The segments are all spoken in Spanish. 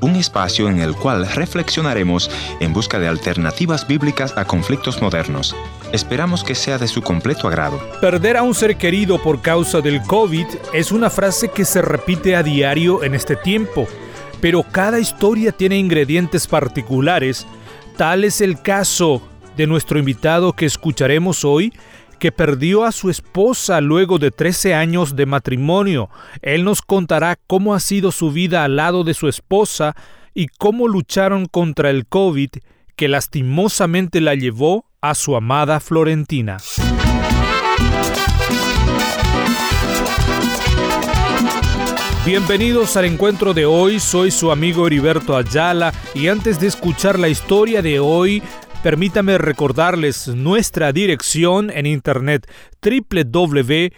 Un espacio en el cual reflexionaremos en busca de alternativas bíblicas a conflictos modernos. Esperamos que sea de su completo agrado. Perder a un ser querido por causa del COVID es una frase que se repite a diario en este tiempo, pero cada historia tiene ingredientes particulares. Tal es el caso de nuestro invitado que escucharemos hoy, que perdió a su esposa luego de 13 años de matrimonio. Él nos contará cómo ha sido su vida al lado de su esposa y cómo lucharon contra el COVID que lastimosamente la llevó a su amada Florentina. Bienvenidos al encuentro de hoy, soy su amigo Heriberto Ayala y antes de escuchar la historia de hoy, permítame recordarles nuestra dirección en internet www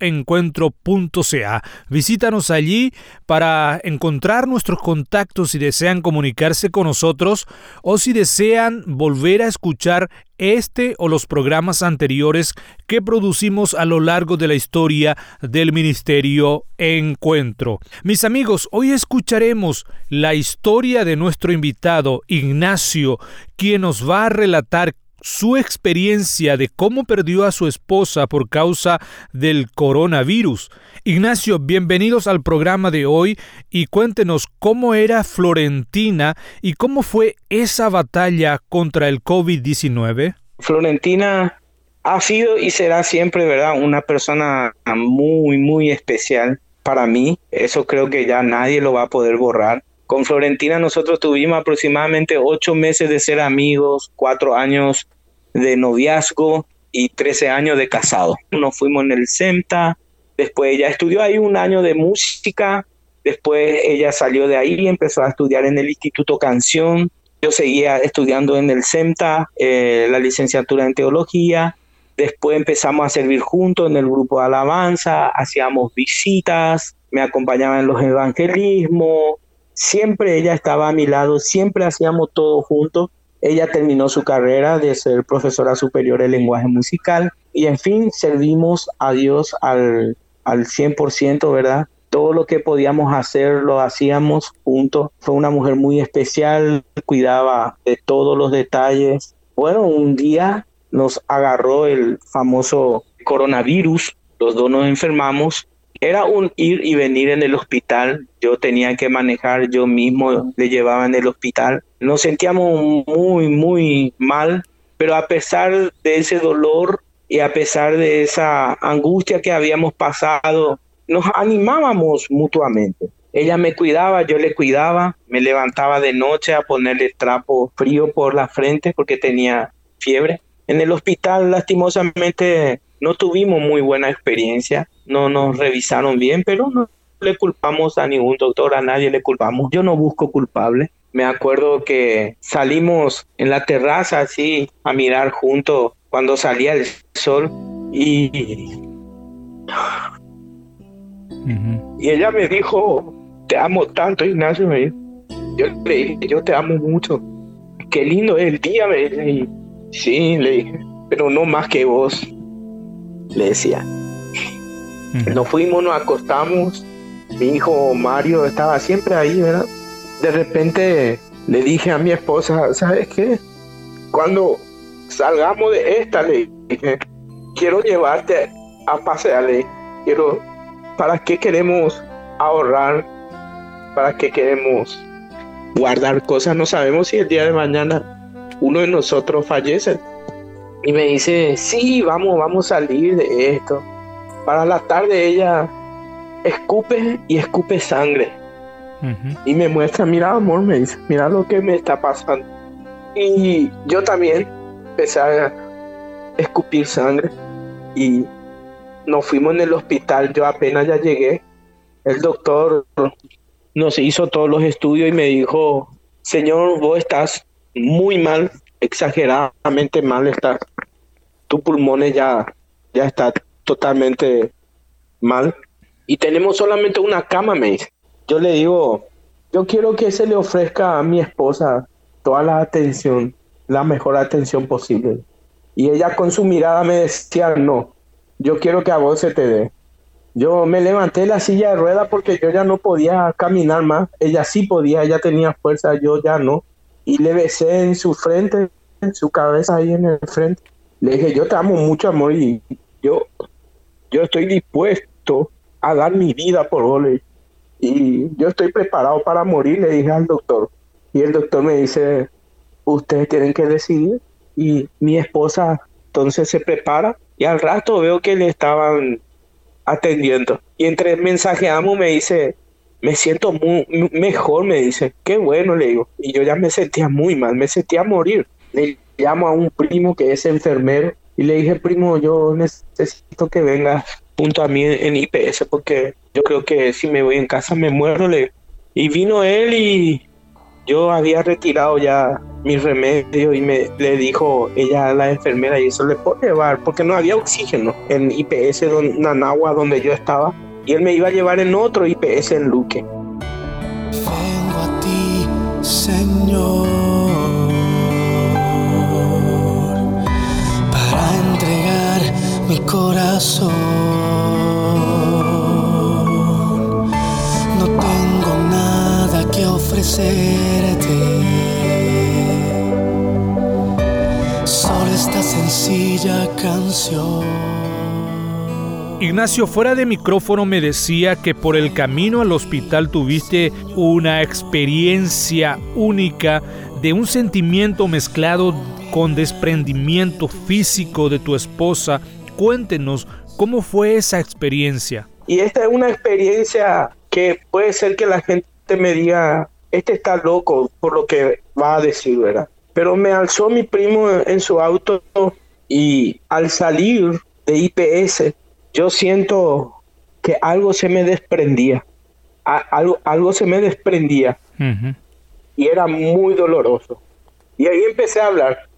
encuentro.ca. Visítanos allí para encontrar nuestros contactos si desean comunicarse con nosotros o si desean volver a escuchar este o los programas anteriores que producimos a lo largo de la historia del Ministerio Encuentro. Mis amigos, hoy escucharemos la historia de nuestro invitado Ignacio, quien nos va a relatar su experiencia de cómo perdió a su esposa por causa del coronavirus. Ignacio, bienvenidos al programa de hoy y cuéntenos cómo era Florentina y cómo fue esa batalla contra el COVID-19. Florentina ha sido y será siempre, ¿verdad? Una persona muy, muy especial para mí. Eso creo que ya nadie lo va a poder borrar. Con Florentina nosotros tuvimos aproximadamente ocho meses de ser amigos, cuatro años de noviazgo y trece años de casado. Nos fuimos en el CEMTA, después ella estudió ahí un año de música, después ella salió de ahí y empezó a estudiar en el Instituto Canción. Yo seguía estudiando en el CEMTA, eh, la licenciatura en teología. Después empezamos a servir juntos en el grupo de alabanza, hacíamos visitas, me acompañaba en los evangelismos, siempre ella estaba a mi lado, siempre hacíamos todo juntos. Ella terminó su carrera de ser profesora superior de lenguaje musical y en fin, servimos a Dios al, al 100%, ¿verdad? Todo lo que podíamos hacer lo hacíamos juntos. Fue una mujer muy especial, cuidaba de todos los detalles. Bueno, un día nos agarró el famoso coronavirus, los dos nos enfermamos era un ir y venir en el hospital. Yo tenía que manejar, yo mismo le llevaba en el hospital. Nos sentíamos muy, muy mal, pero a pesar de ese dolor y a pesar de esa angustia que habíamos pasado, nos animábamos mutuamente. Ella me cuidaba, yo le cuidaba, me levantaba de noche a ponerle trapo frío por la frente porque tenía fiebre. En el hospital, lastimosamente, no tuvimos muy buena experiencia, no nos revisaron bien, pero no le culpamos a ningún doctor, a nadie le culpamos. Yo no busco culpable. Me acuerdo que salimos en la terraza así a mirar juntos cuando salía el sol y y ella me dijo, te amo tanto, Ignacio. Me Yo le dije, yo te amo mucho. Qué lindo es el día, me dije. sí, le dije, pero no más que vos le decía. Nos fuimos, nos acostamos, mi hijo Mario estaba siempre ahí, ¿verdad? De repente le dije a mi esposa, ¿sabes qué? Cuando salgamos de esta, le dije, quiero llevarte a pasearle, quiero, ¿para qué queremos ahorrar? ¿Para qué queremos guardar cosas? No sabemos si el día de mañana uno de nosotros fallece. Y me dice, sí, vamos, vamos a salir de esto. Para la tarde ella escupe y escupe sangre. Y me muestra, mira amor, me dice, mira lo que me está pasando. Y yo también empecé a escupir sangre. Y nos fuimos en el hospital, yo apenas ya llegué. El doctor nos hizo todos los estudios y me dijo, señor, vos estás muy mal, exageradamente mal estás tu pulmones ya, ya está totalmente mal. Y tenemos solamente una cama, me dice. Yo le digo, yo quiero que se le ofrezca a mi esposa toda la atención, la mejor atención posible. Y ella con su mirada me decía, no, yo quiero que a vos se te dé. Yo me levanté la silla de ruedas porque yo ya no podía caminar más. Ella sí podía, ella tenía fuerza, yo ya no. Y le besé en su frente, en su cabeza ahí en el frente. Le dije, yo te amo mucho, amor, y yo, yo estoy dispuesto a dar mi vida por vos. Y yo estoy preparado para morir, le dije al doctor. Y el doctor me dice, ustedes tienen que decidir. Y mi esposa entonces se prepara y al rato veo que le estaban atendiendo. Y entre mensajeamos me dice, me siento muy, mejor, me dice, qué bueno, le digo. Y yo ya me sentía muy mal, me sentía a morir. Llamo a un primo que es enfermero y le dije, primo, yo necesito que venga junto a mí en IPS porque yo creo que si me voy en casa me muero. Y vino él y yo había retirado ya mi remedio y me le dijo ella a la enfermera y eso le puedo llevar porque no había oxígeno en IPS en Nanagua donde yo estaba y él me iba a llevar en otro IPS en Luque. Vengo a ti, Señor, No tengo nada que ofrecerte esta sencilla canción. Ignacio, fuera de micrófono me decía que por el camino al hospital tuviste una experiencia única de un sentimiento mezclado con desprendimiento físico de tu esposa. Cuéntenos, ¿cómo fue esa experiencia? Y esta es una experiencia que puede ser que la gente me diga, este está loco por lo que va a decir, ¿verdad? Pero me alzó mi primo en su auto y al salir de IPS, yo siento que algo se me desprendía. algo, algo se me desprendía. Y era muy doloroso. Y ahí empecé a hablar.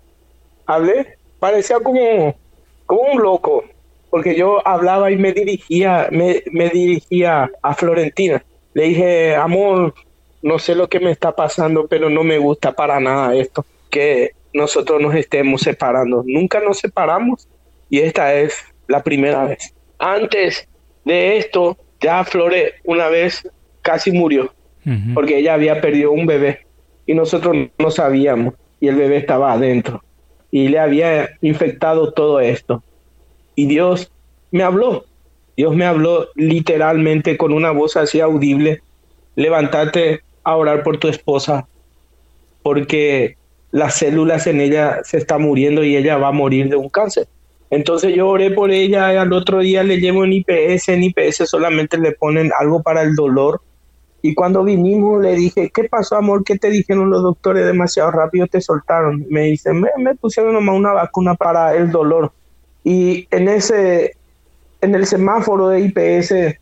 Hablé, parecía como, como un loco, porque yo hablaba y me dirigía, me, me dirigía a Florentina. Le dije, amor, no sé lo que me está pasando, pero no me gusta para nada esto que nosotros nos estemos separando. Nunca nos separamos y esta es la primera vez. Antes de esto, ya Flore una vez casi murió porque ella había perdido un bebé y nosotros no sabíamos y el bebé estaba adentro y le había infectado todo esto. Y Dios me habló, Dios me habló literalmente con una voz así audible, levántate a orar por tu esposa porque las células en ella se está muriendo y ella va a morir de un cáncer. Entonces yo oré por ella y al otro día le llevo en IPS, en IPS solamente le ponen algo para el dolor. Y cuando vinimos le dije, ¿qué pasó amor? ¿Qué te dijeron los doctores? Demasiado rápido te soltaron. Me dicen, me, me pusieron nomás una vacuna para el dolor. Y en ese, en el semáforo de IPS,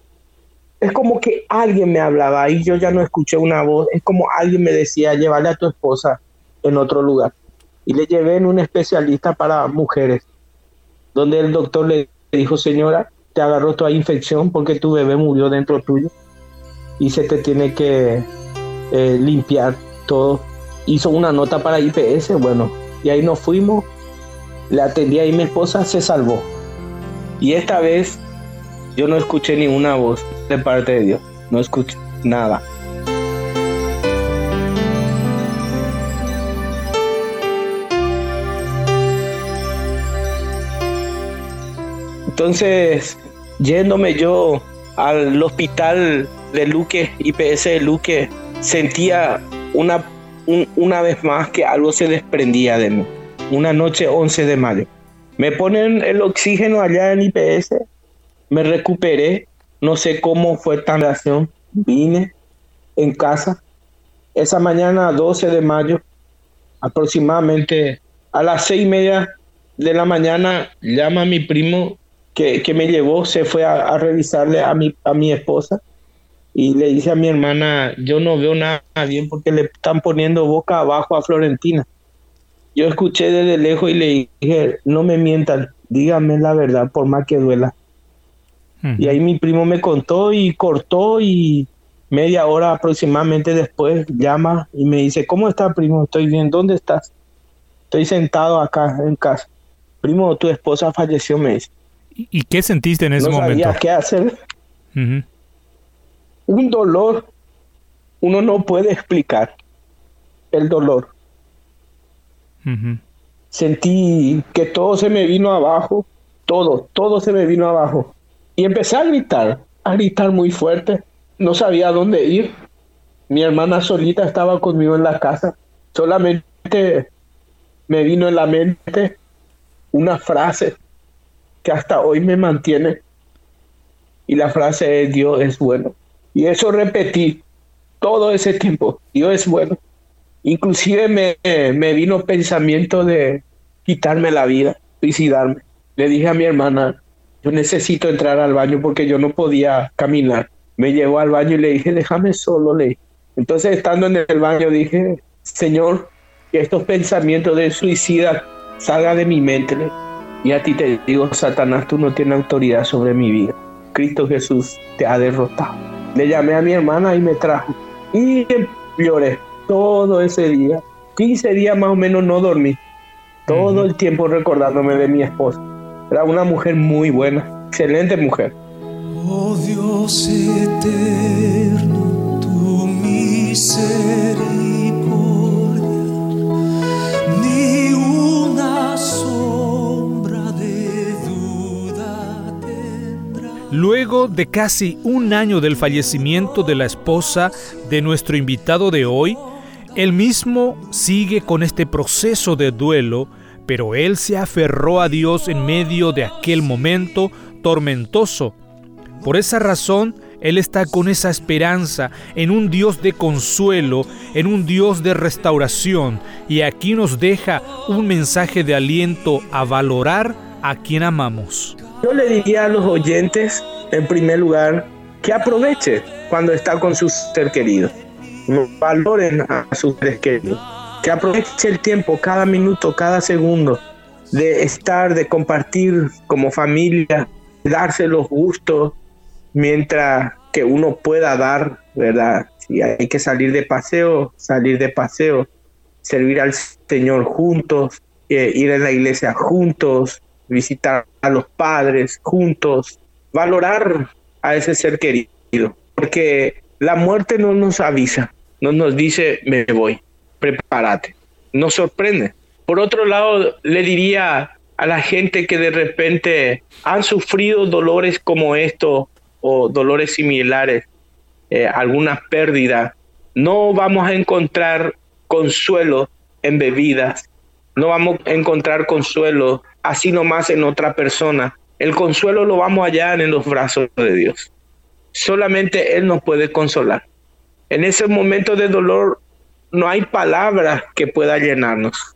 es como que alguien me hablaba y yo ya no escuché una voz. Es como alguien me decía, llévale a tu esposa en otro lugar. Y le llevé en un especialista para mujeres, donde el doctor le dijo, señora, te agarró toda infección porque tu bebé murió dentro tuyo y se te tiene que eh, limpiar todo. Hizo una nota para IPS, bueno, y ahí nos fuimos, le atendí y mi esposa se salvó. Y esta vez yo no escuché ninguna voz de parte de Dios, no escuché nada. Entonces, yéndome yo al hospital de Luque, IPS de Luque, sentía una, una vez más que algo se desprendía de mí. Una noche 11 de mayo. Me ponen el oxígeno allá en IPS, me recuperé, no sé cómo fue tan reacción, vine en casa. Esa mañana 12 de mayo, aproximadamente a las seis y media de la mañana, llama mi primo que, me llevó, se fue a, revisarle a mi, a mi esposa y le dice a mi hermana, yo no veo nada bien porque le están poniendo boca abajo a Florentina. Yo escuché desde lejos y le dije, no me mientan, díganme la verdad por más que duela. Y ahí mi primo me contó y cortó y media hora aproximadamente después llama y me dice, ¿cómo está primo? Estoy bien, ¿dónde estás? Estoy sentado acá en casa. Primo, tu esposa falleció, me dice. ¿Y qué sentiste en ese no momento? Sabía qué hacer. Un dolor, uno no puede explicar el dolor. Sentí que todo se me vino abajo, todo, todo se me vino abajo. Y empecé a gritar, a gritar muy fuerte. No sabía dónde ir. Mi hermana solita estaba conmigo en la casa. Solamente me vino en la mente una frase que hasta hoy me mantiene. Y la frase es Dios es bueno. Y eso repetí todo ese tiempo. Dios es bueno. Inclusive me, me vino pensamiento de quitarme la vida, suicidarme. Le dije a mi hermana, yo necesito entrar al baño porque yo no podía caminar. Me llevó al baño y le dije, déjame solo, le Entonces, estando en el baño, dije, Señor, que estos pensamientos de suicida salgan de mi mente. Y a ti te digo, Satanás, tú no tienes autoridad sobre mi vida. Cristo Jesús te ha derrotado. Le llamé a mi hermana y me trajo. Y lloré todo ese día. 15 días más o menos no dormí. Todo el tiempo recordándome de mi esposa. Era una mujer muy buena, excelente mujer. Oh Dios eterno, tu misericordia, Luego de casi un año del fallecimiento de la esposa de nuestro invitado de hoy, él mismo sigue con este proceso de duelo, pero él se aferró a Dios en medio de aquel momento tormentoso. Por esa razón, él está con esa esperanza en un Dios de consuelo, en un Dios de restauración, y aquí nos deja un mensaje de aliento a valorar a quien amamos. Yo le diría a los oyentes, en primer lugar, que aproveche cuando está con su ser querido valoren a sus seres queridos, que aproveche el tiempo, cada minuto, cada segundo, de estar, de compartir como familia, darse los gustos, mientras que uno pueda dar, ¿verdad? Si hay que salir de paseo, salir de paseo, servir al Señor juntos, eh, ir a la iglesia juntos, visitar a los padres juntos, valorar a ese ser querido, porque la muerte no nos avisa, no nos dice, me voy, prepárate. Nos sorprende. Por otro lado, le diría a la gente que de repente han sufrido dolores como esto o dolores similares, eh, algunas pérdidas, no vamos a encontrar consuelo en bebidas, no vamos a encontrar consuelo así nomás en otra persona. El consuelo lo vamos a hallar en los brazos de Dios. Solamente Él nos puede consolar. En ese momento de dolor no hay palabra que pueda llenarnos.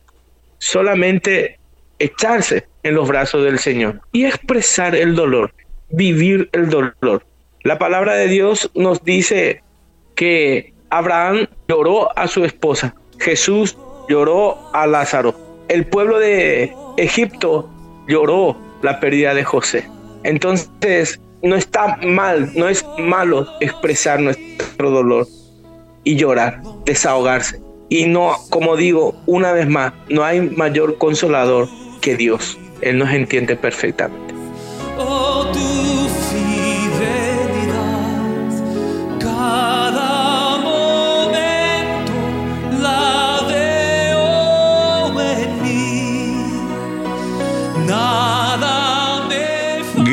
Solamente echarse en los brazos del Señor y expresar el dolor, vivir el dolor. La palabra de Dios nos dice que Abraham lloró a su esposa, Jesús lloró a Lázaro, el pueblo de Egipto lloró la pérdida de José. Entonces, no está mal, no es malo expresar nuestro dolor y llorar, desahogarse. Y no, como digo, una vez más, no hay mayor consolador que Dios. Él nos entiende perfectamente.